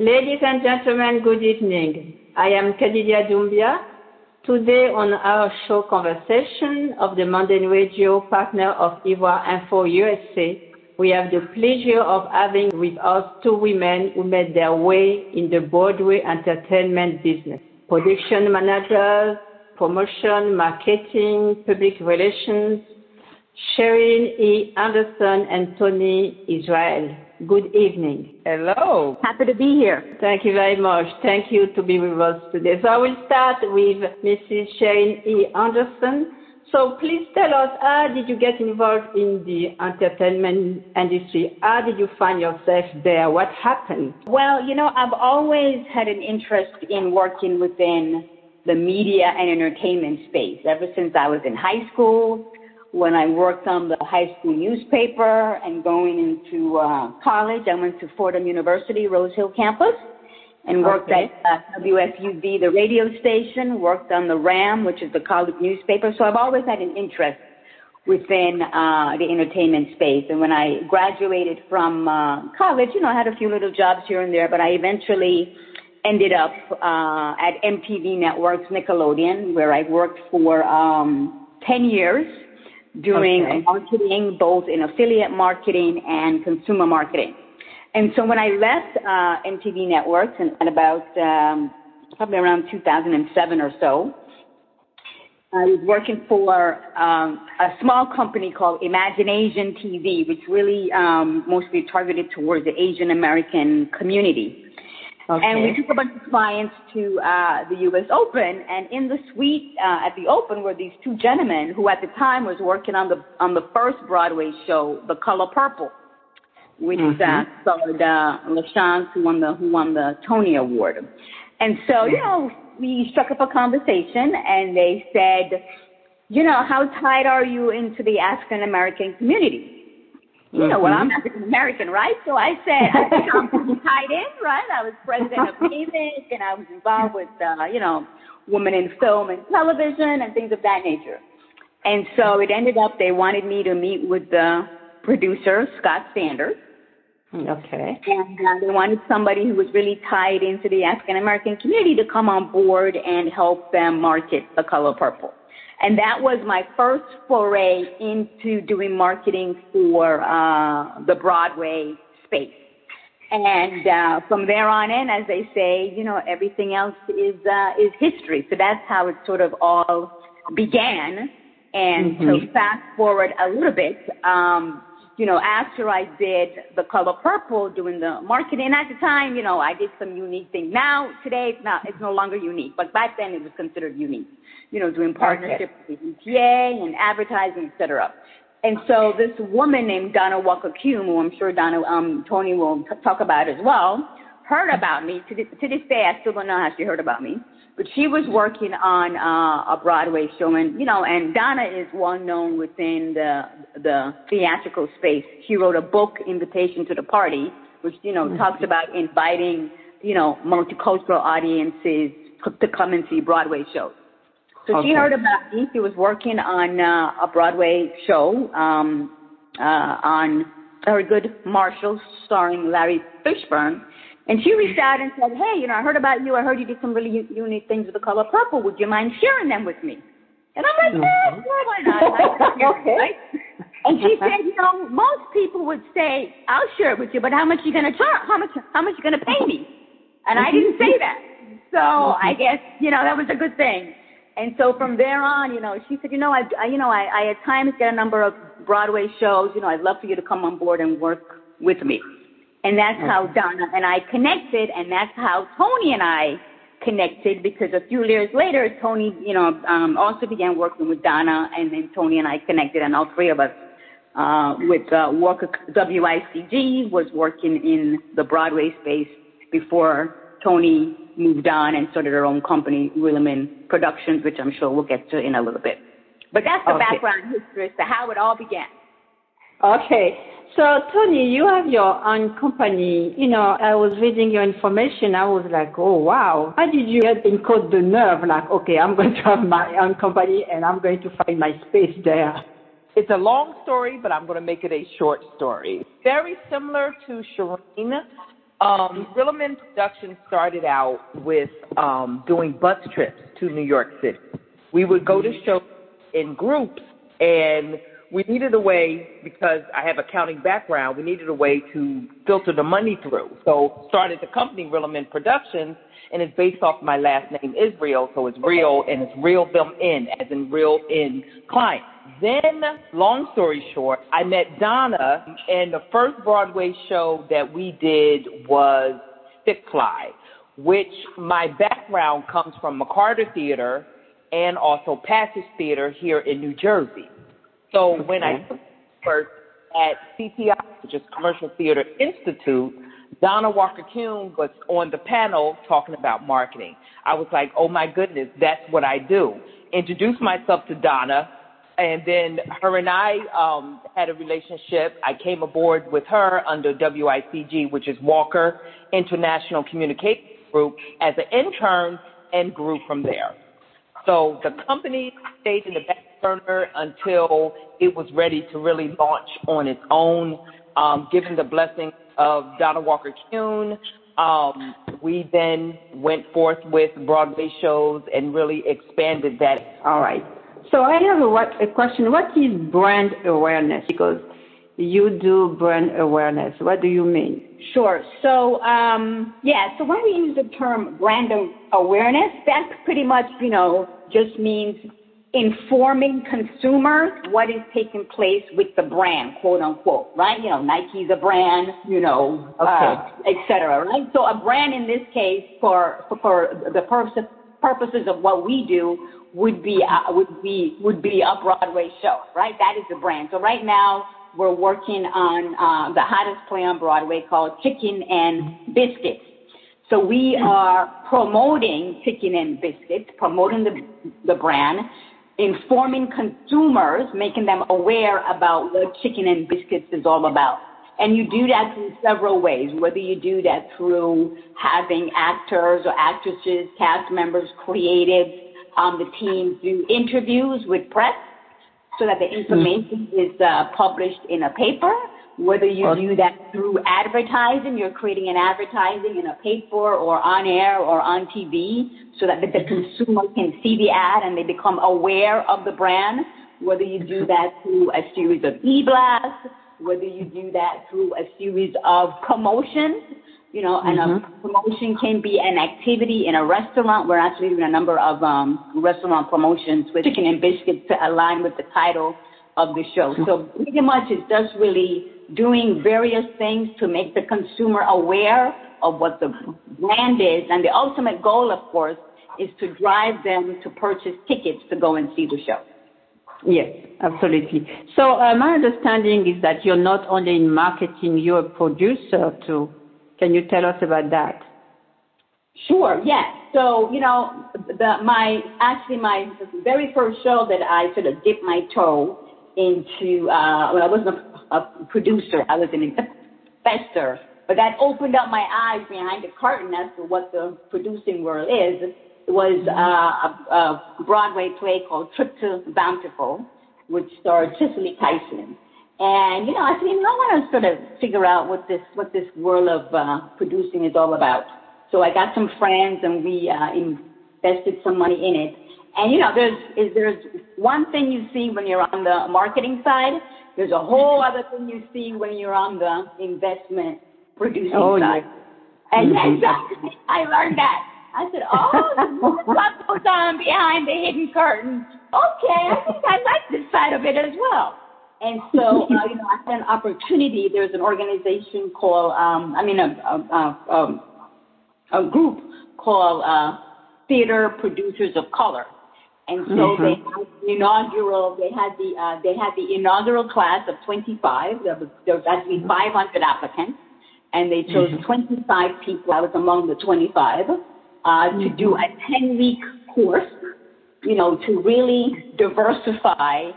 Ladies and gentlemen, good evening. I am Kadidia Doumbia. Today on our show conversation of the Manden Radio partner of Ivoire Info USA, we have the pleasure of having with us two women who made their way in the Broadway entertainment business. Production managers, promotion, marketing, public relations, Cherine E. Anderson and Toni Isreal. Good evening. Hello. Happy to be here. Thank you very much. Thank you to be with us today. So I will start with Mrs. Cherine E. Anderson. So please tell us, how did you get involved in the entertainment industry? How did you find yourself there? What happened? Well, you know, I've always had an interest in working within the media and entertainment space ever since I was in high school when I worked on the high school newspaper and going into uh, college, I went to Fordham University, Rose Hill campus, and worked Okay. at uh, WFUV, the radio station, worked on the RAM, which is the college newspaper. So I've always had an interest within uh, the entertainment space. And when I graduated from uh, college, you know, I had a few little jobs here and there, but I eventually ended up uh, at MTV Networks, Nickelodeon, where I worked for um, 10 years doing Okay. marketing, both in affiliate marketing and consumer marketing. And so when I left uh, MTV Networks in, at about um, probably around 2007 or so, I was working for um, a small company called Imagination TV, which really um, mostly targeted towards the Asian American community. Okay. And we took a bunch of clients to uh, the U.S. Open, and in the suite uh, at the Open were these two gentlemen who, at the time, was working on the on the first Broadway show, The Color Purple, which uh, Mhm. starred uh, LaChanze, who won the who won the Tony Award. And so, you know, we struck up a conversation, and they said, you know, how tied are you into the African American community? You know, well, I'm African American, right? So I said, I think I'm tied in, right? I was president of AMIC and I was involved with, uh, you know, women in film and television and things of that nature. And so it ended up they wanted me to meet with the producer, Scott Sanders, Okay. and uh, they wanted somebody who was really tied into the African American community to come on board and help them market the color purple. And that was my first foray into doing marketing for uh, the Broadway space. And uh, from there on in, as they say, you know, everything else is uh, is history. So that's how it sort of all began. And to Mhm. fast forward a little bit, um, you know, after I did the color purple, doing the marketing at the time, you know, I did some unique thing. Now, today, it's not, it's no longer unique, but back then it was considered unique. You know, doing partnerships with EPA and advertising, et cetera. And so this woman named Donna Walker Kuhn, who I'm sure Donna, um, Toni will t- talk about as well, heard about me. To this, to this day, I still don't know how she heard about me. But she was working on uh, a Broadway show, and you know, and Donna is well known within the the theatrical space. She wrote a book, Invitation to the Party, which you know talks about inviting you know multicultural audiences to come and see Broadway shows. So Okay. she heard about me. She was working on uh, a Broadway show um, uh, on Thurgood Marshall, starring Larry Fishburne. And she reached out and said, "Hey, you know, I heard about you. I heard you did some really unique things with the color purple. Would you mind sharing them with me?" And I'm like, "Yeah, mm-hmm. sure, why not?" Okay. right? And she said, "You know, most people would say, I'll share it with you, but how much you gonna charge? How much? How much you gonna pay me?" And I didn't say mm-hmm. that. So mm-hmm. I guess you know that was a good thing. And so from there on, you know, she said, you know, I, I you know, I, I at times get a number of Broadway shows. You know, I'd love for you to come on board and work with me. And that's how Donna and I connected, and that's how Toni and I connected because a few years later, Toni, you know, um, also began working with Donna, and then Toni and I connected, and all three of us uh, with uh, Walker WICG was working in the Broadway space before Toni moved on and started her own company, Williman Productions, which I'm sure we'll get to in a little bit. But that's the Okay. background history as to how it all began. Okay. So, Toni, you have your own company. You know, I was reading your information. I was like, oh, wow. How did you get in caught the nerve? Like, okay, I'm going to have my own company and I'm going to find my space there. It's a long story, but I'm going to make it a short story. Very similar to Cherine. Um, Rillaman Productions started out with um, doing bus trips to New York City. We would go to shows in groups, and we needed a way because I have accounting background. We needed a way to filter the money through. So started the company Rillaman Productions, and it's based off my last name Isreal, so it's real and it's real them in, as in real in client. Then, long story short, I met Donna, and the first Broadway show that we did was Stick Fly, which my background comes from McCarter Theater and also Passage Theater here in New Jersey. So when I first at CTI, which is Commercial Theater Institute, Donna Walker Kuhn was on the panel talking about marketing. I was like, oh my goodness, that's what I do. Introduced myself to Donna, and then her and I um, had a relationship. I came aboard with her under WICG, which is Walker International Communication Group, as an intern and grew from there. So the company stayed in the back burner until it was ready to really launch on its own, um, given the blessing of Donna Walker Kuhn. Um, we then went forth with Broadway shows and really expanded that. All right. So I have a, what, a question. What is brand awareness? Because you do brand awareness. What do you mean? Sure. So, um, yeah, so when we use the term brand awareness, that pretty much, you know, just means informing consumers what is taking place with the brand, quote unquote, right? You know, Nike's a brand, you know, uh, okay. uh, et cetera, right? So a brand in this case for, for, for the purpose, purposes of what we do would be, uh, would be, would be a Broadway show, right? That is the brand. So right now we're working on, uh, the hottest play on Broadway called Chicken and Biscuits. So we are promoting chicken and biscuits, promoting the, the brand, informing consumers, making them aware about what chicken and biscuits is all about. And you do that in several ways, whether you do that through having actors or actresses, cast members, creatives, on the team do interviews with press so that the information mm-hmm. is uh, published in a paper whether you do that through advertising, you're creating an advertising in a paper or on air or on TV so that the, the consumer can see the ad and they become aware of the brand, whether you do that through a series of e-blasts, whether you do that through a series of promotions, you know, and mm-hmm. a promotion can be an activity in a restaurant. We're actually doing a number of um, restaurant promotions with chicken and biscuits to align with the title of the show. So pretty much it's just really doing various things to make the consumer aware of what the brand is. And the ultimate goal, of course, is to drive them to purchase tickets to go and see the show. Yes, absolutely. So uh, my understanding is that you're not only in marketing, you're a producer too. Can you tell us about that? Sure. Yes. So you know, the my actually my very first show that I sort of dipped my toe into. Uh, well, I wasn't a producer. I was an investor. But that opened up my eyes behind the curtain as to what the producing world is. It was uh, a, a Broadway play called Trip to Bountiful, which starred Cicely Tyson. And you know, I said, you know, I want to sort of figure out what this what this world of uh, producing is all about. So I got some friends, and we uh, invested some money in it. And you know, there's is there's one thing you see when you're on the marketing side, there's a whole other thing you see when you're on the investment producing oh, side. Yeah. And mm-hmm. exactly, I learned that. I said, oh, what goes on behind the hidden curtain? Okay, I think I like this side of it as well. And so, uh, you know, I had an opportunity. There's an organization called, um, I mean, a, a, a, a group called uh, Theater Producers of Color. And so mm-hmm. they had the inaugural, they had the, uh, they had the inaugural class of 25. There was, there was actually 500 applicants and they chose mm-hmm. 25 people. I was among the 25, uh, mm-hmm. to do a 10 week course, you know, to really diversify,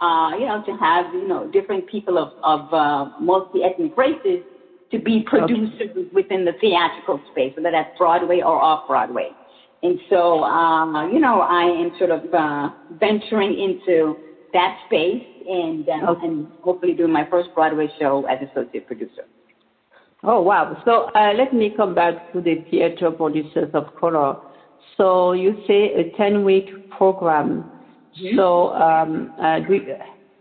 uh, you know, to have, you know, different people of, of, uh, multi-ethnic races to be producers okay. within the theatrical space, whether that's Broadway or off Broadway. And so, uh, you know, I am sort of uh, venturing into that space and, uh, okay. and hopefully doing my first Broadway show as associate producer. Oh wow! So uh, let me come back to the theater producers of color. So you say a ten-week program. Mm-hmm. So um, uh, do,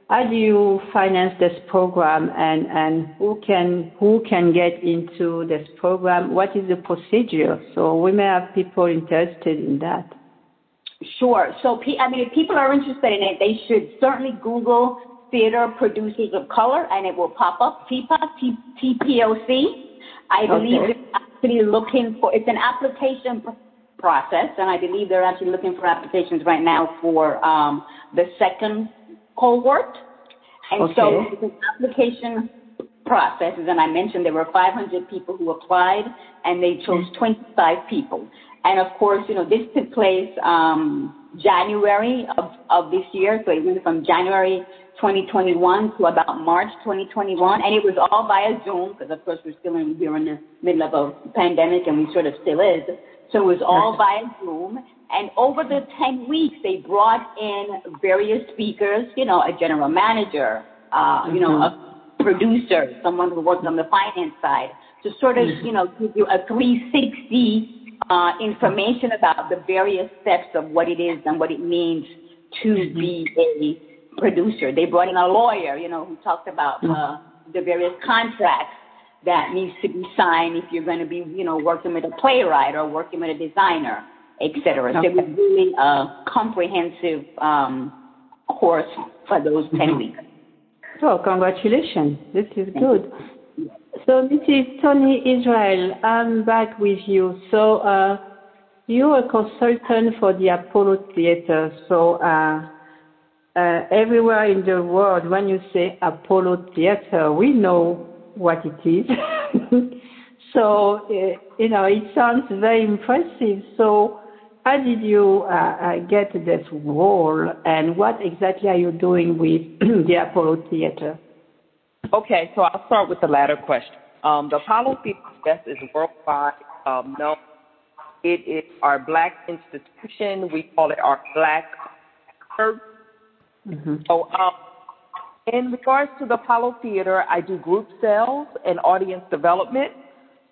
how do you finance this program, and, and who can who can get into this program? What is the procedure? So we may have people interested in that. Sure. So I mean, if people are interested in it, they should certainly Google Theater Producers of Color, and it will pop up TPOC. I believe okay. they're actually looking for it's an application process, and I believe they're actually looking for applications right now for um, the second cohort. And okay. so it's an application process. And I mentioned there were 500 people who applied, and they chose mm-hmm. 25 people. And of course, you know, this took place um, January of, of this year. So it went from January 2021 to about March 2021. And it was all via Zoom because, of course, we're still in, we're in the middle of a pandemic and we sort of still is. So it was all via Zoom. And over the 10 weeks, they brought in various speakers, you know, a general manager, uh, you know, mm-hmm. a producer, someone who worked on the finance side, to sort of, you know, give you a 360 uh, information about the various steps of what it is and what it means to mm-hmm. be a producer. They brought in a lawyer, you know, who talked about uh, mm-hmm. the various contracts that needs to be signed if you're going to be, you know, working with a playwright or working with a designer etc. Okay. So it was really a comprehensive um, course for those 10 mm-hmm. weeks. Oh, congratulations. This is good. So, Mrs. Toni Isreal, I'm back with you. So, uh, you're a consultant for the Apollo Theater. So, uh, uh, everywhere in the world, when you say Apollo Theater, we know what it is. so, uh, you know, it sounds very impressive. So, how did you uh, uh, get this role, and what exactly are you doing with the Apollo Theater? Okay, so I'll start with the latter question. Um, the Apollo Theater is worldwide um, known. It is our black institution. We call it our black church. Mm-hmm. So, um, in regards to the Apollo Theater, I do group sales and audience development.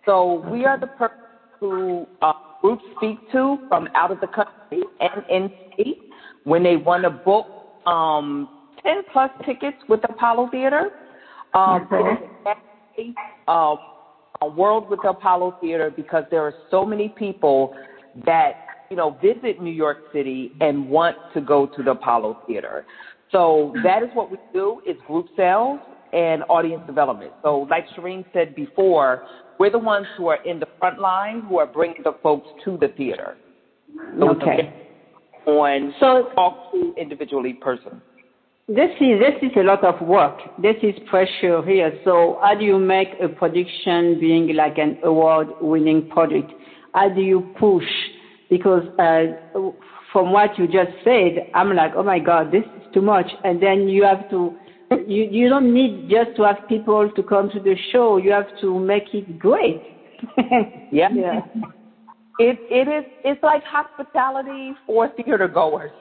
So we are the person who uh, groups speak to from out of the country and in state when they want to book um, 10 plus tickets with Apollo Theater. Um, okay. uh, a world with the Apollo Theater because there are so many people that you know visit New York City and want to go to the Apollo Theater. So that is what we do is group sales and audience development. So like Cherine said before, we're the ones who are in the front line who are bringing the folks to the theater. So okay. On so talk to individually person. This is this is a lot of work. This is pressure here. So how do you make a production being like an award-winning product? How do you push? Because uh, from what you just said, I'm like, oh my God, this is too much. And then you have to you you don't need just to have people to come to the show. You have to make it great. yeah. yeah. It it is it's like hospitality for theater goers.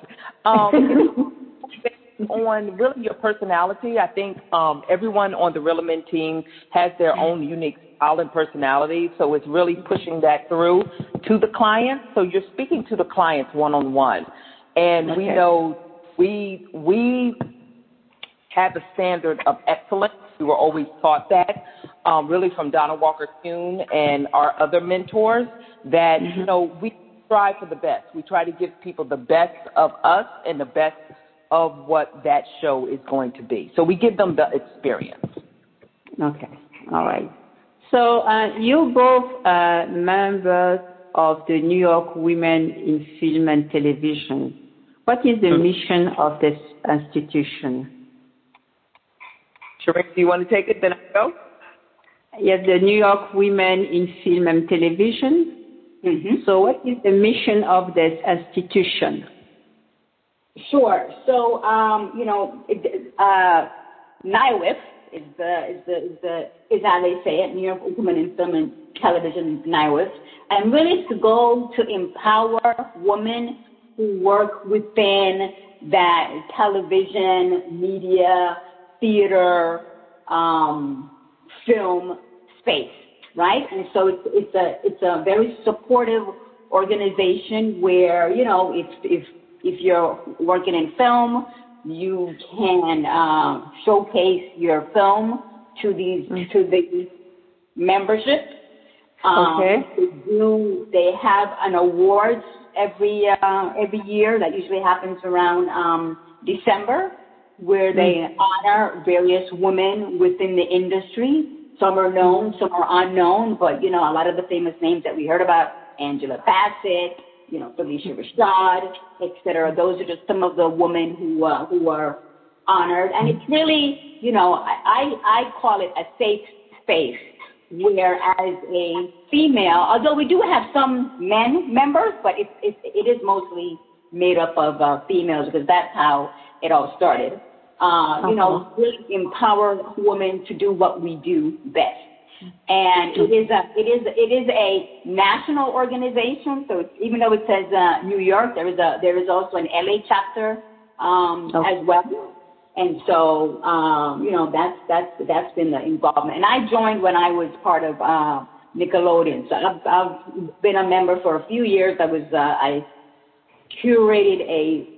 Um, on really your personality. I think um, everyone on the Realignment team has their own unique style and personality, so it's really pushing that through to the clients. So you're speaking to the clients one on one, and okay. we know we we have a standard of excellence. We were always taught that, um, really from Donna Walker Kuhn and our other mentors, that, mm-hmm. you know, we strive for the best. We try to give people the best of us and the best of what that show is going to be. So we give them the experience. Okay. All right. So uh, you both uh, members of the New York Women in Film and Television. What is the mm-hmm. mission of this institution? Cherine, do you want to take it? Then I go. Yes, the New York Women in Film and Television. Mm-hmm. So, what is the mission of this institution? Sure. So, um, you know, uh, NYWIFT is the is the is the is how they say it, New York Women in Film and Television NYWIFT, and really it's the goal to empower women who work within that television, media, theater, um, film space right? And so it's, it's a it's a very supportive organization where you know if if if you're working in film, you can uh, showcase your film to these mm-hmm. to the membership. Um, okay. They do. They have an awards every uh, every year that usually happens around um, December, where they mm-hmm. honor various women within the industry. Some are known, some are unknown, but you know a lot of the famous names that we heard about: Angela Bassett, you know Phylicia Rashad, etc. Those are just some of the women who uh, who are honored, and it's really you know I I call it a safe space whereas a female, although we do have some men members, but it, it, it is mostly made up of uh, females because that's how it all started. Uh, you know, uh-huh. really empower women to do what we do best. And it is a it is it is a national organization. So even though it says uh, New York, there is a there is also an LA chapter um, okay. as well. And so, um, you know, that's that's that's been the involvement. And I joined when I was part of uh, Nickelodeon. So I've, I've been a member for a few years. I was uh, I curated a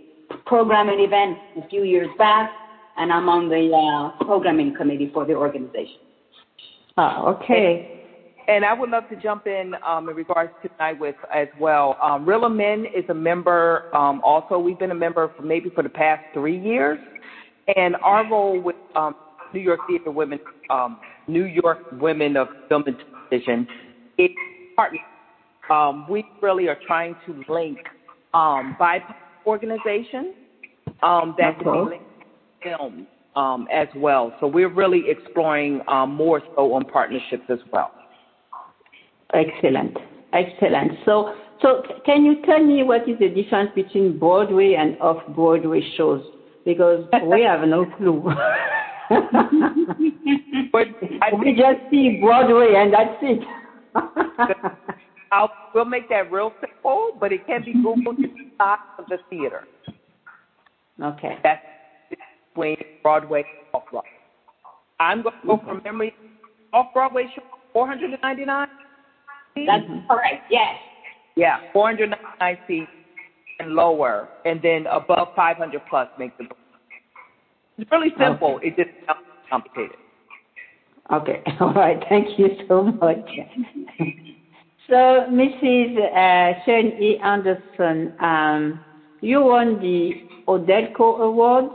programming event a few years back, and I'm on the uh, programming committee for the organization. Oh, okay. And I would love to jump in um, in regards to NYWIFT as well. Um, Real Men is a member. Um, also, we've been a member for maybe for the past three years. And our role with um, New York Theater Women, um, New York Women of Film and Television, is partner. Um, we really are trying to link um, BIPOC organizations um, that can link films um, as well. So we're really exploring um, more so on partnerships as well. Excellent, excellent. So, so can you tell me what is the difference between Broadway and off-Broadway shows? because we have no clue. but I we just see Broadway and that's it. I'll, we'll make that real simple, but it can be Googled to the top of the theater. Okay. That's between Broadway off Broadway. I'm going to go from memory. Off Broadway show, 499 That's correct, yes. Yeah, 499 seats and lower, and then above 500 plus makes it. It's really simple. Okay. It just sounds complicated. Okay. All right. Thank you so much. So, Mrs. Uh, Cherine E. Anderson, um, you won the AUDELCO Award.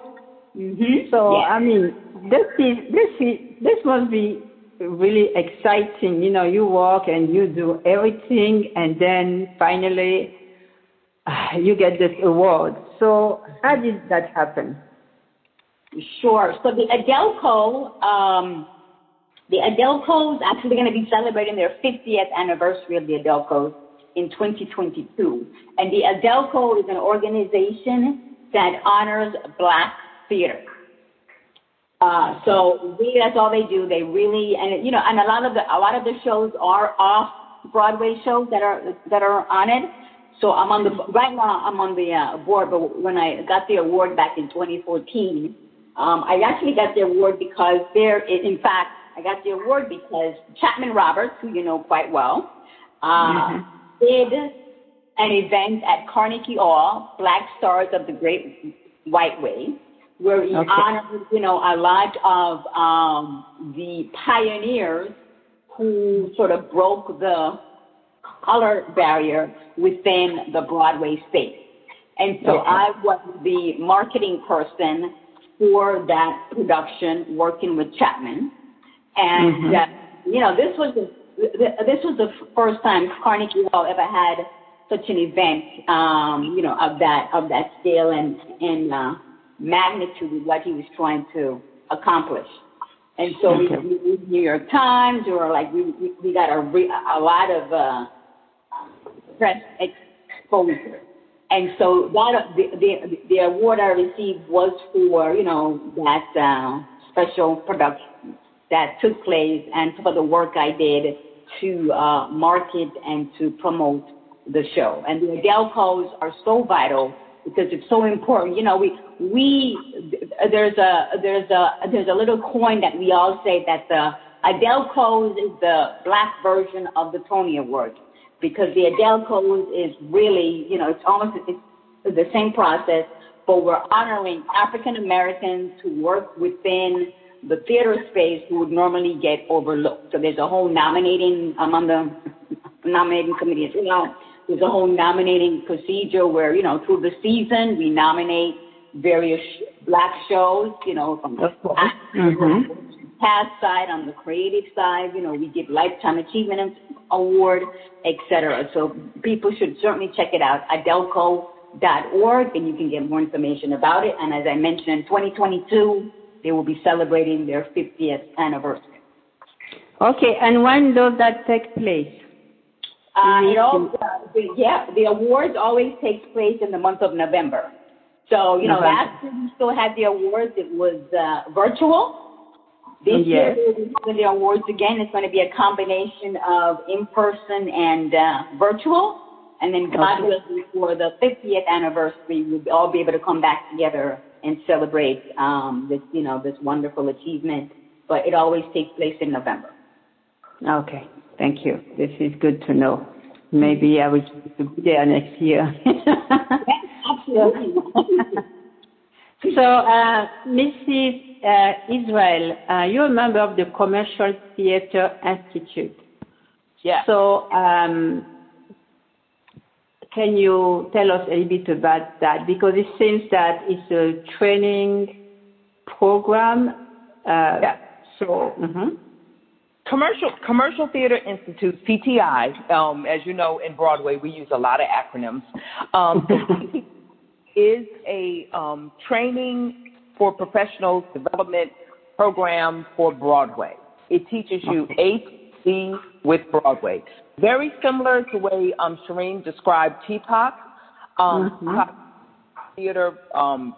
Mm-hmm. So. I mean, this is this is this must be really exciting. You know, you work and you do everything, and then finally you get this award. So how did that happen? Sure. So the AUDELCO, um, the AUDELCOs actually going to be celebrating their 50th anniversary of the AUDELCOs in 2022. And the AUDELCO is an organization that honors Black theater. Uh, so really, that's all they do. They really, and you know, and a lot of the a lot of the shows are off Broadway shows that are that are on it. So I'm on the right now. I'm on the uh, board, but when I got the award back in 2014, um, I actually got the award because there. In fact, I got the award because Chapman Roberts, who you know quite well, uh, mm-hmm. did an event at Carnegie Hall, Black Stars of the Great White Way, where he okay. honored, you know, a lot of um, the pioneers who sort of broke the color barrier within the Broadway space. And so okay. I was the marketing person for that production, working with Chapman. And mm-hmm. uh, you know, this was the this was the first time Carnegie Hall ever had such an event, um, you know, of that of that scale and and uh, magnitude of what he was trying to accomplish. And so okay. we, we, New York Times, or like we we, we got a re, a lot of uh, press exposure. And so that the, the the award I received was for you know that uh, special production that took place and for the work I did to uh, market and to promote the show. And the AUDELCOs are so vital because it's so important. You know, we we there's a there's a there's a little coin that we all say that the Adele AUDELCO's is the black version of the Tony Award because the Adele AUDELCO's is really, you know, it's almost it's the same process, but we're honoring African Americans who work within the theater space would normally get overlooked. So there's a whole nominating, I'm on the nominating committee as well. There's a whole nominating procedure where, you know, through the season, we nominate various black shows, you know, from the mm-hmm. cast side, on the creative side, you know, we give Lifetime Achievement Award, etc. So people should certainly check it out, audelco.org, and you can get more information about it. And as I mentioned, in 2022, they will be celebrating their 50th anniversary. Okay, and when does that take place? Uh, it all, uh, yeah, the awards always takes place in the month of November. So, you know, November. last year we still had the awards. It was uh, virtual. This yes. year we're having the awards again. It's going to be a combination of in person and uh, virtual. And then God willing, for the 50th anniversary, we'll all be able to come back together and celebrate um, this, you know, this wonderful achievement. But it always takes place in November. Okay, thank you. This is good to know. Maybe I will be there next year. Absolutely. so, uh, Mrs. Uh, Isreal, uh, you're a member of the Commercial Theater Institute. Yeah. So, um, can you tell us a little bit about that? Because it seems that it's a training program. Uh, yeah. So, mm-hmm. Commercial Commercial Theater Institute (CTI), um, as you know, in Broadway we use a lot of acronyms. Um, is a um, training for professionals development program for Broadway. It teaches you A with Broadway. Very similar to the way um, Cherine described TPOC, um, mm-hmm. theater um,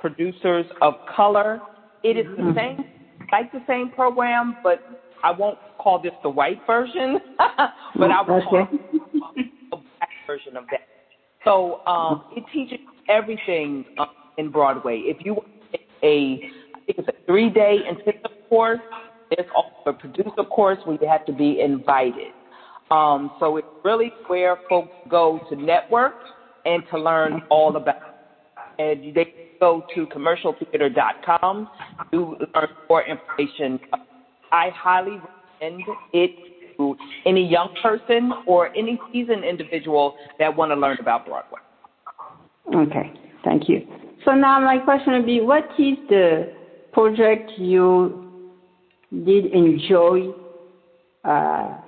producers of color. It is the mm-hmm. same, like the same program, but I won't call this the white version, but I will okay. call it a black version of that. So um, it teaches everything uh, in Broadway. If you a, I think it's a three-day intensive course, there's also a producer course where you have to be invited. Um, so it's really where folks go to network and to learn all about it. And they go to commercialtheater.com to learn more information. I highly recommend it to any young person or any seasoned individual that want to learn about Broadway. Okay, thank you. So now my question would be, what is the project you did enjoy uh,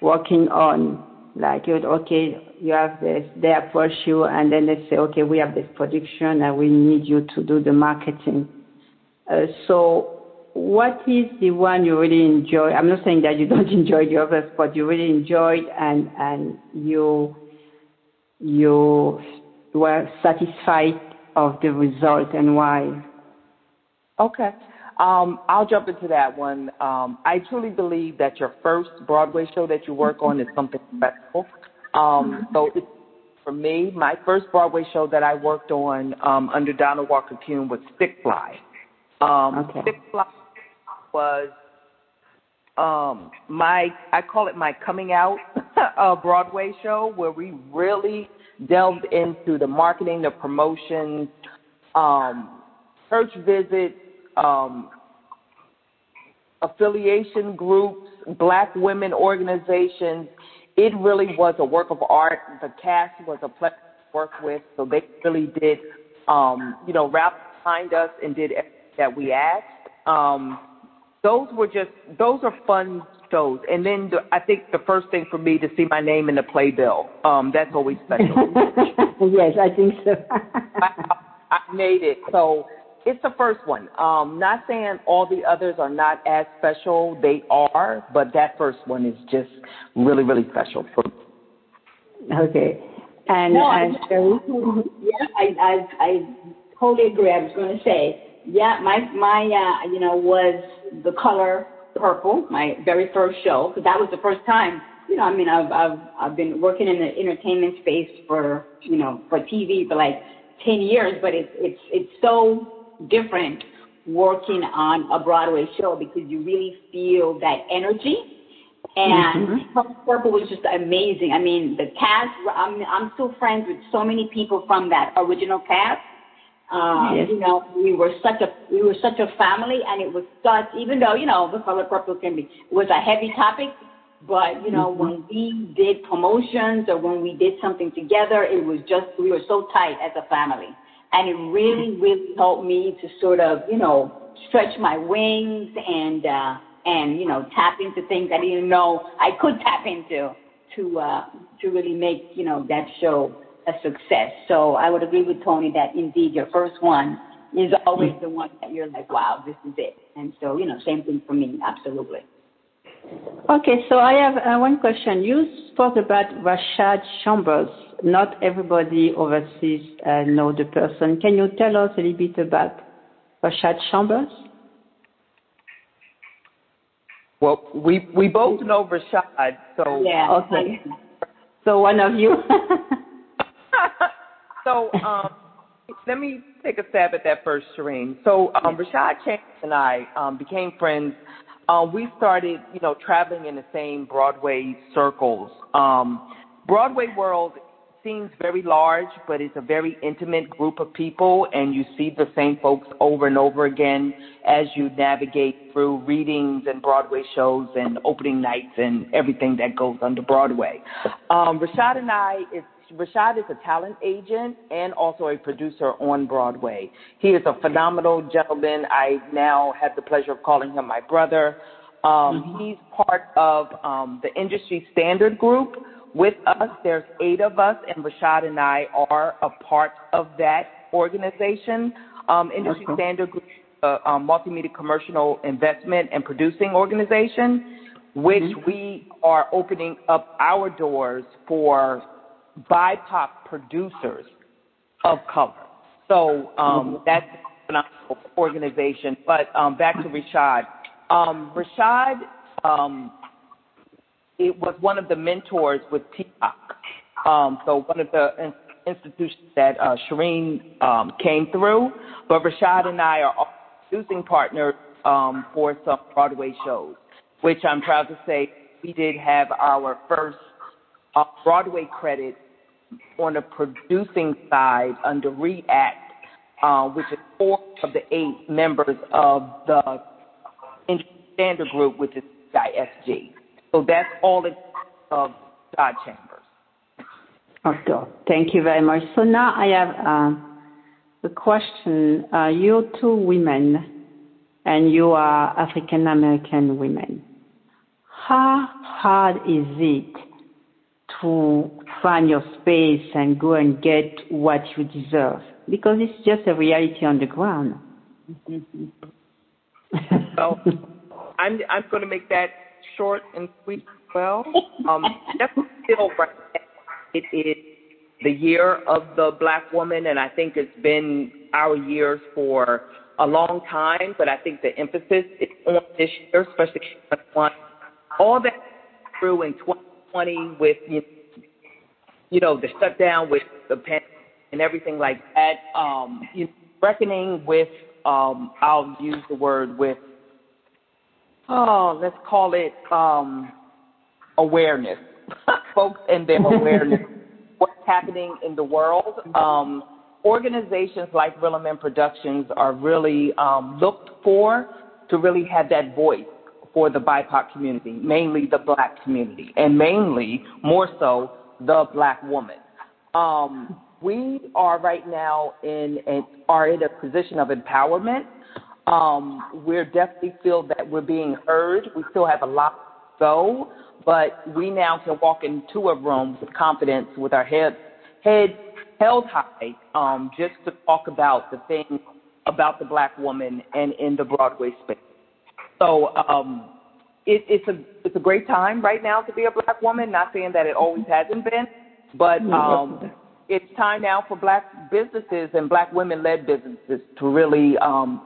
working on? Like, okay, you have this, they approach you, and then they say, okay, we have this production, and we need you to do the marketing. Uh, so, what is the one you really enjoy? I'm not saying that you don't enjoy the others, but you really enjoyed, and and you you were satisfied of the result and why? Okay. Um, I'll jump into that one. Um, I truly believe that your first Broadway show that you work on is something special. Um, so it's, for me, my first Broadway show that I worked on um, under Donna Walker Kuhn was Stick Fly. Um, okay. Stick Fly was um, my, I call it my coming out uh, Broadway show where we really delved into the marketing, the promotions, um, church visits, um, affiliation groups, black women organizations. It really was a work of art. The cast was a pleasure to work with, so they really did, um, you know, rap behind us and did everything that we asked. Um, those were just those are fun shows. And then the, I think the first thing for me to see my name in the playbill, um, that's always special. yes, I think so. I, I made it. So it's the first one. Um, not saying all the others are not as special. They are, but that first one is just really, really special for me. Okay. And, no, and I, yeah, I, I, I totally agree. I was going to say, yeah, my, my, uh, you know, was the color Purple, my very first show, because that was the first time. You know, I mean, I've I've I've been working in the entertainment space for you know for TV for like ten years, but it's it's it's so different working on a Broadway show because you really feel that energy. And mm-hmm. Purple was just amazing. I mean, the cast. I'm I'm still friends with so many people from that original cast. Um, yes. You know, we were such a we were such a family, and it was such. Even though you know, the color purple can be was a heavy topic, but you know, mm-hmm. when we did promotions or when we did something together, it was just we were so tight as a family, and it really, really helped me to sort of you know stretch my wings and uh, and you know tap into things I didn't know I could tap into to uh, to really make you know that show a success. So I would agree with Toni that indeed your first one is always the one that you're like, wow, this is it. And so you know, same thing for me, absolutely. Okay, so I have uh, one question. You spoke about Rashad Chambers. Not everybody overseas uh, know the person. Can you tell us a little bit about Rashad Chambers? Well, we we both know Rashad, so yeah. Okay. So one of you. so um, let me take a stab at that first, Cherine. So um, Rashad Chambers and I um, became friends uh, we started, you know, traveling in the same Broadway circles. Um, Broadway world seems very large, but it's a very intimate group of people, and you see the same folks over and over again as you navigate through readings and Broadway shows and opening nights and everything that goes under Broadway. Um, Rashad and I, it's Rashad is a talent agent and also a producer on Broadway. He is a phenomenal gentleman. I now have the pleasure of calling him my brother. Um, mm-hmm. He's part of um, the industry standard group. With us, there's eight of us, and Rashad and I are a part of that organization. Um, industry okay. standard group, uh, um, multimedia commercial investment and producing organization, which mm-hmm. we are opening up our doors for BIPOC producers of color. So um, mm-hmm. that's an organization. But um, back to Rashad. Um, Rashad, um, it was one of the mentors with TPOC. Um, so one of the institutions that uh, Cherine um, came through. But Rashad and I are producing partners um, for some Broadway shows, which I'm proud to say we did have our first uh, Broadway credit on the producing side under REACT, uh, which is four of the eight members of the standard group, which is ISG. So that's all of God Chambers. Okay, thank you very much. So now I have uh, a question. Uh, you're two women, and you are African American women. How hard is it to find your space and go and get what you deserve because it's just a reality on the ground. so I'm I'm going to make that short and sweet. As Well, um, still right It is the year of the black woman, and I think it's been our years for a long time. But I think the emphasis is on this year, especially 2021. All that through in 2020 with you know, the shutdown with the pandemic and everything like that, um, you know, reckoning with, um, I'll use the word with, oh, let's call it um, awareness, folks and their awareness, what's happening in the world. Um, organizations like Real Men Productions are really um, looked for to really have that voice for the BIPOC community, mainly the black community, and mainly, more so, the black woman. Um, we are right now in a, are in a position of empowerment. Um, we definitely feel that we're being heard. We still have a lot to go, but we now can walk into a room with confidence, with our head head held high, um, just to talk about the things about the black woman and in the Broadway space. So um, it, it's a it's a great time right now to be a black woman. Not saying that it always hasn't been, but um, it's time now for black businesses and black women-led businesses to really, um,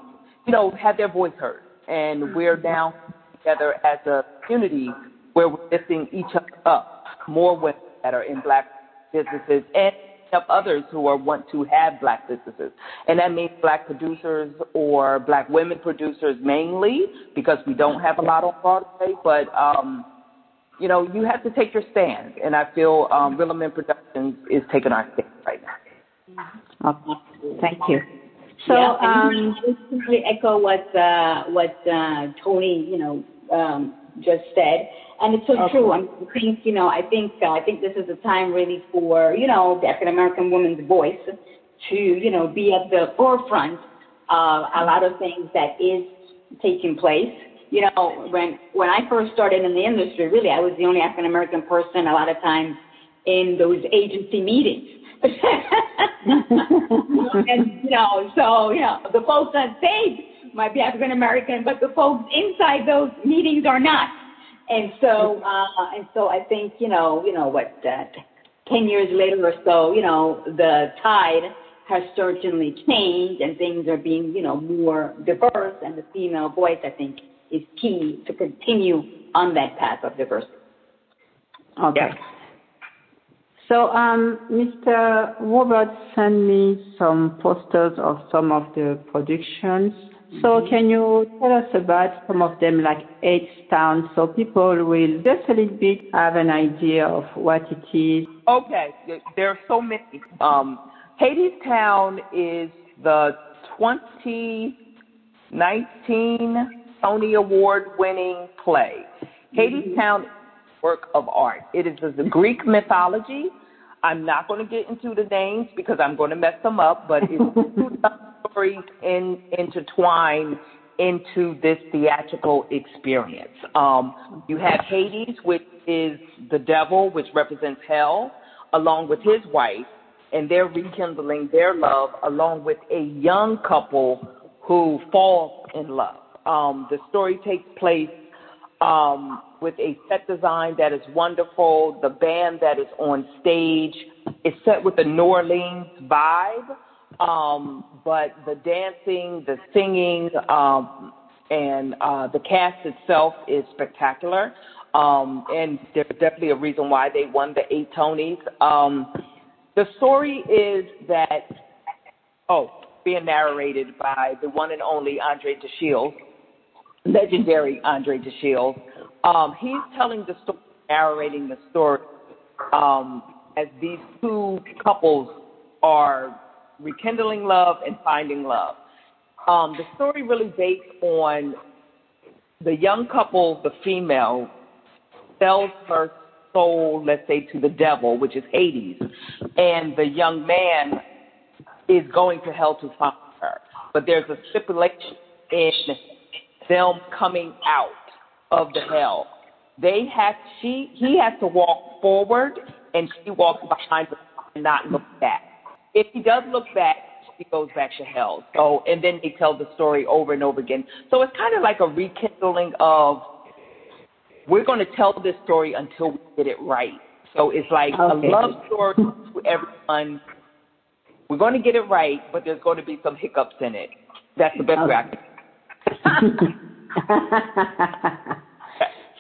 you know, have their voice heard. And we're now together as a community where we're lifting each other up, more women that are in black businesses and up others who are want to have black businesses, and that means black producers or black women producers mainly because we don't have a lot on Broadway. But um, you know, you have to take your stand, and I feel um, Real Men Productions is taking our stand right now. Okay. Thank you. So, yeah, um, really echo what uh, what uh, Toni, you know, um, just said, and it's so Okay. true. I think, you know, I think uh, I think this is a time really for you know the African American woman's voice to you know be at the forefront of a lot of things that is taking place. You know, when when I first started in the industry, really, I was the only African American person a lot of times in those agency meetings. and you know, so you know, the folks on stage might be African American, but the folks inside those meetings are not. And so, uh, and so, I think you know, you know what, uh, ten years later or so, you know, the tide has certainly changed, and things are being, you know, more diverse, and the female voice, I think, is key to continue on that path of diversity. Okay. Yeah. So, um, Mr. Robert sent me some posters of some of the productions. So, can you tell us about some of them, like H Town, so people will just a little bit have an idea of what it is? Okay, there are so many. Um, Hades Town is the 2019 Tony Award winning play. Hadestown work of art. It is a Greek mythology. I'm not going to get into the names because I'm going to mess them up, but it's two stories in, intertwined into this theatrical experience. Um, you have Hades, which is the devil, which represents hell, along with his wife, and they're rekindling their love along with a young couple who falls in love. Um, the story takes place um, with a set design that is wonderful. The band that is on stage is set with a New Orleans vibe, um, but the dancing, the singing, um, and uh, the cast itself is spectacular. Um, and there's definitely a reason why they won the eight Tonys. Um, the story is that, oh, being narrated by the one and only André De Shields, legendary André De Shields. Um, he's telling the story, narrating the story um, as these two couples are rekindling love and finding love. Um, the story really based on the young couple, the female, sells her soul, let's say, to the devil, which is Hades, and the young man is going to hell to find her. But there's a stipulation in them coming out of the hell. They have she he has to walk forward and she walks behind him and not look back. If he does look back, she goes back to hell. So and then they tell the story over and over again. So it's kind of like a rekindling of we're going to tell this story until we get it right. So it's like Okay. a love story to everyone. We're going to get it right, but there's going to be some hiccups in it. That's the best way I can.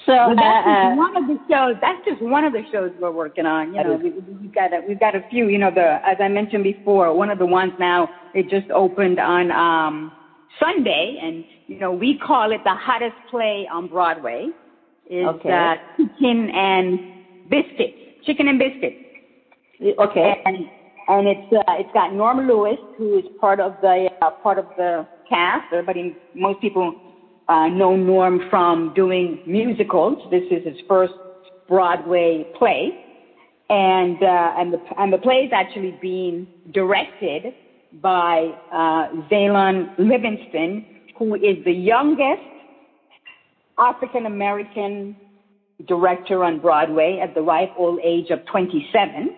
so, Well, that's uh, just one of the shows. That's just one of the shows we're working on. You know, we, we've got a, we've got a few. You know, the as I mentioned before, one of the ones now it just opened on um, Sunday, and you know we call it the hottest play on Broadway. Is Okay. uh, chicken and biscuits, chicken and biscuits, okay. and and it's uh, it's got Norm Lewis, who is part of the uh, part of the cast. Everybody, most people uh, know Norm from doing musicals. This is his first Broadway play, and uh, and the and the play is actually being directed by uh, Zhailon Levingston, who is the youngest African American director on Broadway at the ripe old age of 27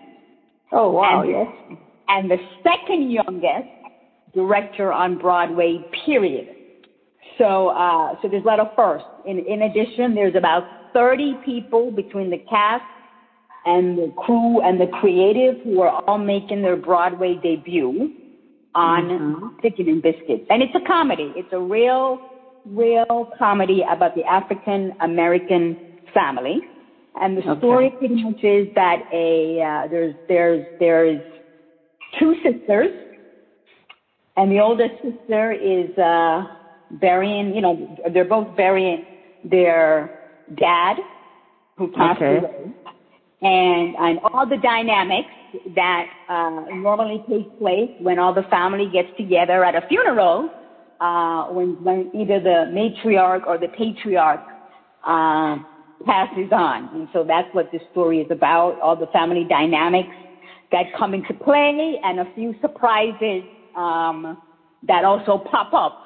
Oh, wow, and, yes. and the second youngest director on Broadway, period. So, uh, so there's a lot of firsts. In, in addition, there's about 30 people between the cast and the crew and the creative who are all making their Broadway debut on Mhm. Chicken and Biscuits. And it's a comedy. It's a real, real comedy about the African American family. And the Okay. story pretty much is that a uh, there's there's there's two sisters, and the oldest sister is uh, burying. You know, they're both burying their dad, who passed Okay. away, and and all the dynamics that uh, normally take place when all the family gets together at a funeral, uh, when when either the matriarch or the patriarch uh, passes on, and so that's what this story is about. All the family dynamics that come into play, and a few surprises um, that also pop up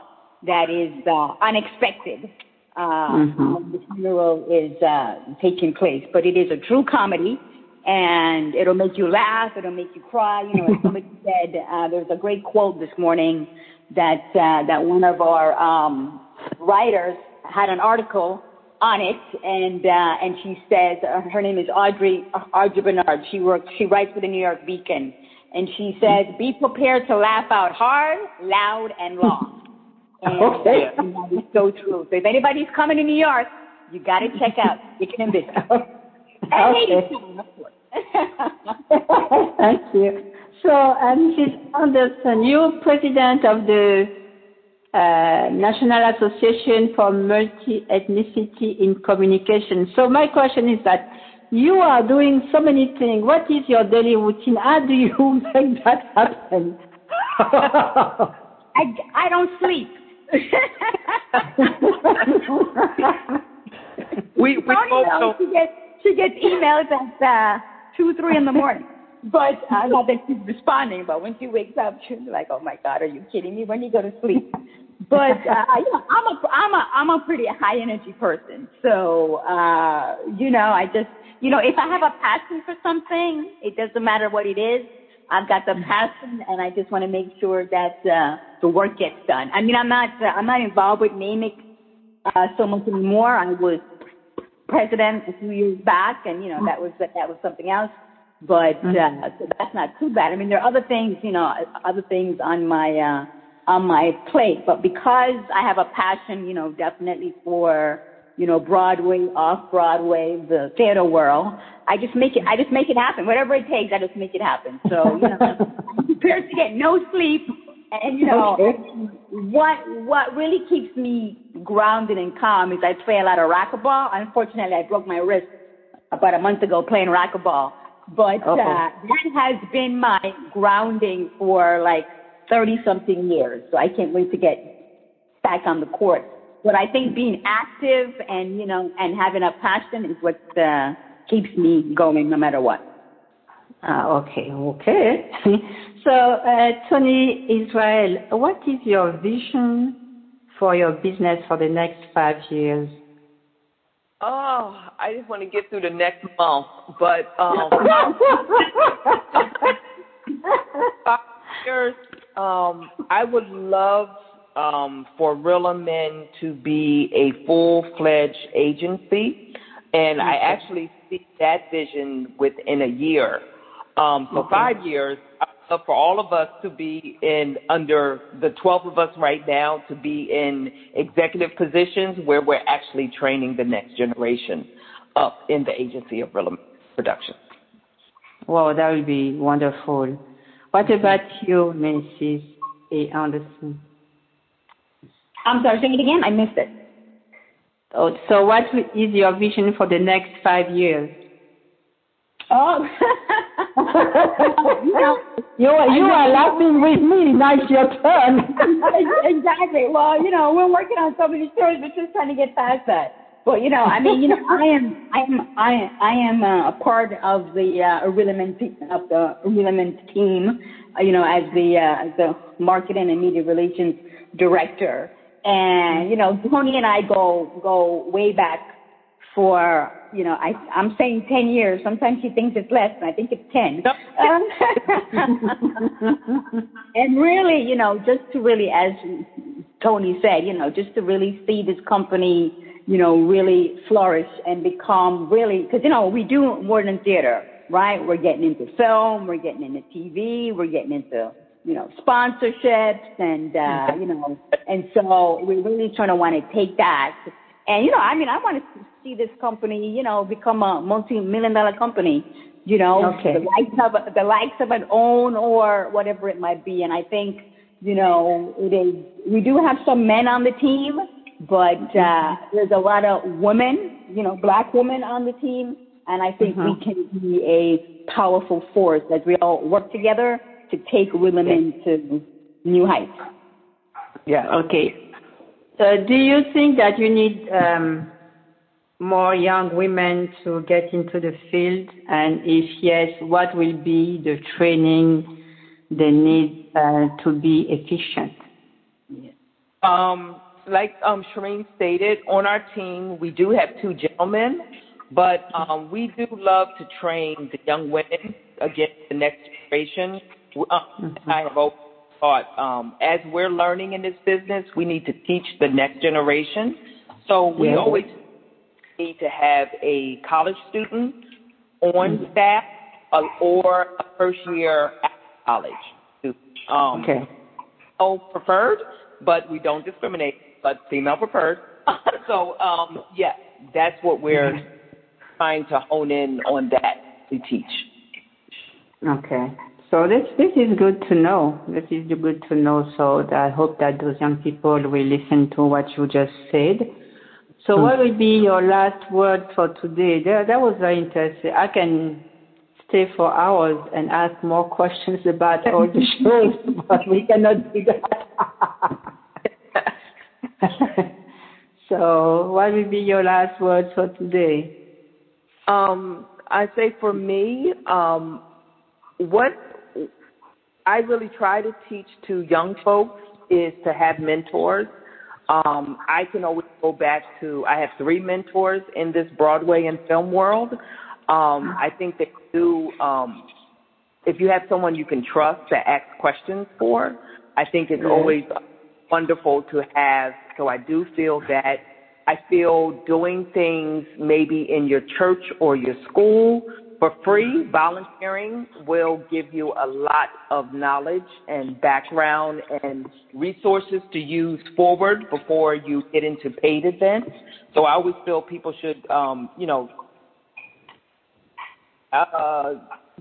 that is uh, unexpected uh, Mhm. when the funeral is uh, taking place. But it is a true comedy, and it'll make you laugh. It'll make you cry. You know, as somebody said, uh, there was a great quote this morning that uh, that one of our um, writers had an article on it, and uh, and she says uh, her name is Audrey Audrey Bernard. She works. She writes for the New York Beacon, and she says, "Be prepared to laugh out hard, loud, and long." And, Okay. and that is so true. So if anybody's coming to New York, you got to check out Chicken and Biscuit. And Okay. ladies, of course. Thank you. So, uh, Mrs. Anderson, you're president of the uh, National Association for Multi-Ethnicity in Communication. So my question is that you are doing so many things. What is your daily routine? How do you make that happen? I, I don't sleep. We we both know. she gets she gets emails at uh, two three in the morning. But uh, not that she's responding, but when she wakes up, she's like, "Oh my God, are you kidding me? When you go to sleep?" But uh, you know, I'm a I'm a I'm a pretty high energy person, so uh, you know, I just you know, if I have a passion for something, it doesn't matter what it is. I've got the passion, and I just want to make sure that uh, the work gets done. I mean, I'm not uh, I'm not involved with NAMIC uh, so much anymore. I was president a few years back, and you know that was that was something else. But uh, so that's not too bad. I mean, there are other things, you know, other things on my uh, on my plate. But because I have a passion, you know, definitely for you know Broadway, off Broadway, the theater world, I just make it. I just make it happen. Whatever it takes, I just make it happen. So you know, I'm prepared to get no sleep, and you know, Okay. what what really keeps me grounded and calm is I play a lot of racquetball. Unfortunately, I broke my wrist about a month ago playing racquetball, but Okay. uh, that has been my grounding for like thirty something years. So I can't wait to get back on the court. But I think being active and you know and having a passion is what uh, keeps me going no matter what. Ah, okay, okay. so, uh, Toni Isreal, what is your vision for your business for the next five years? Oh, I just want to get through the next month, but um, five years, um, I would love um, for Rilla Men to be a full-fledged agency, and I actually see that vision within a year. Um, so five years, I'd love for all of us to be in under the 12 of us right now to be in executive positions where we're actually training the next generation up in the agency of Rilla Productions. Wow, that would be wonderful. What about you, Mrs. A. Anderson? I'm sorry, say it again. I missed it. Oh, so what is your vision for the next five years? Oh, you know, You, you are laughing with me. Now it's your turn. exactly. Well, you know, we're working on so many stories, we're just trying to get past that. But you know, I mean, you know, I am, I am, I, I am uh, a part of the uh, of the Irrelevant team. Uh, you know, as the uh, as the marketing and media relations director, and you know, Toni and I go go way back for you know, I I'm saying ten years. Sometimes she thinks it's less, and I think it's ten. Um, and really, you know, just to really, as Toni said, you know, just to really see this company, you know, really flourish and become really, because you know, we do more than theater, right? We're getting into film, we're getting into TV, we're getting into you know, sponsorships and, uh, you know, and so we're really trying to want to take that. And, you know, I mean, I want to see this company, you know, become a multi-million dollar company you know, Okay. the likes of the likes of an OWN or whatever it might be. And I think, you know, it is. We do have some men on the team, but uh, there's a lot of women, you know, black women on the team, and I think we can be a powerful force as we all work together to take women to new heights. Yeah. Okay. So do you think that you need um, more young women to get into the field? And if yes, what will be the training they need uh, to be efficient? Um, like um, Cherine stated, on our team we do have two gentlemen, but um, we do love to train the young women against the next generation. Um, I have always thought, um, as we're learning in this business, we need to teach the next generation. So we Yeah. always need to have a college student on staff uh, or a first year at college student. Um, Okay. male preferred, but we don't discriminate, but female preferred. so, um, yes, that's what we're trying to hone in on that to teach. Okay. So this this is good to know. This is good to know. So I hope that those young people will listen to what you just said. So what will be your last word for today? That, that was very interesting. I can stay for hours and ask more questions about all the shows, but we cannot do that. so what will be your last word for today? Um, I say for me, um, what I really try to teach to young folks is to have mentors. Um, I can always go back to I have three mentors in this Broadway and film world. Um, I think that you, um, if you have someone you can trust to ask questions for, I think it's always wonderful to have. So I do feel that I feel doing things maybe in your church or your school for free, volunteering will give you a lot of knowledge and background and resources to use forward before you get into paid events. So I always feel people should, um, you know, uh,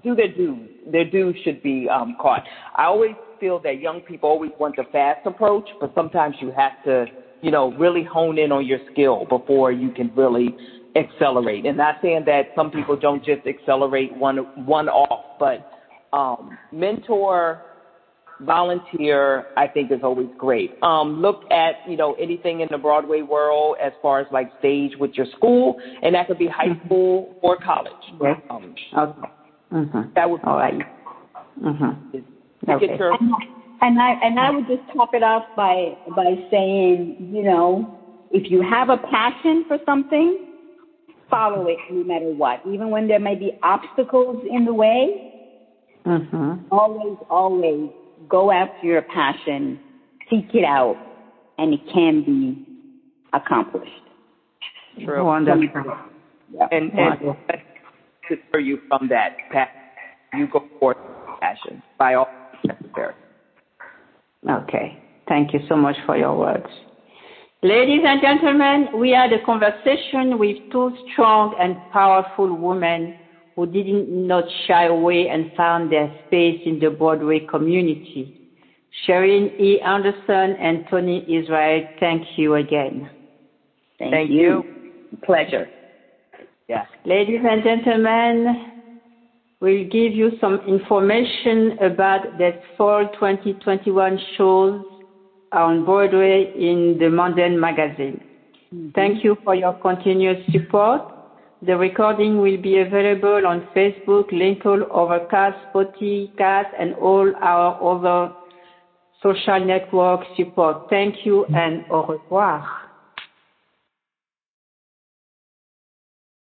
do their dues. Their dues should be um, caught. I always feel that young people always want the fast approach, but sometimes you have to, you know, really hone in on your skill before you can really accelerate. And not saying that some people don't just accelerate one one off, but um, mentor, volunteer, I think is always great. Um, look at you know anything in the Broadway world as far as like stage with your school, and that could be high school or college. Yes. Um, Okay. Mm-hmm. that would be All right. Mm-hmm. Okay. get your And I and I would just top it off by by saying, you know, if you have a passion for something, follow it no matter what. Even when there may be obstacles in the way, Mm-hmm. always, always go after your passion, seek it out, and it can be accomplished. True. Wonderful. Yeah. and and Wonderful. to spur you from that path. You go forth with passion by all means necessary. Okay. Thank you so much for your words. Ladies and gentlemen, we had a conversation with two strong and powerful women who did not shy away and found their space in the Broadway community. Cherine E. Anderson and Toni Isreal, thank you again. Thank, Thank you. Pleasure. Yeah. Ladies and gentlemen, we'll give you some information about the fall 2021 shows on Broadway in the Manden magazine. Mm-hmm. Thank you for your continuous support. The recording will be available on Facebook, LinkedIn, Overcast, Spotify, and all our other social network support. Thank you and au revoir.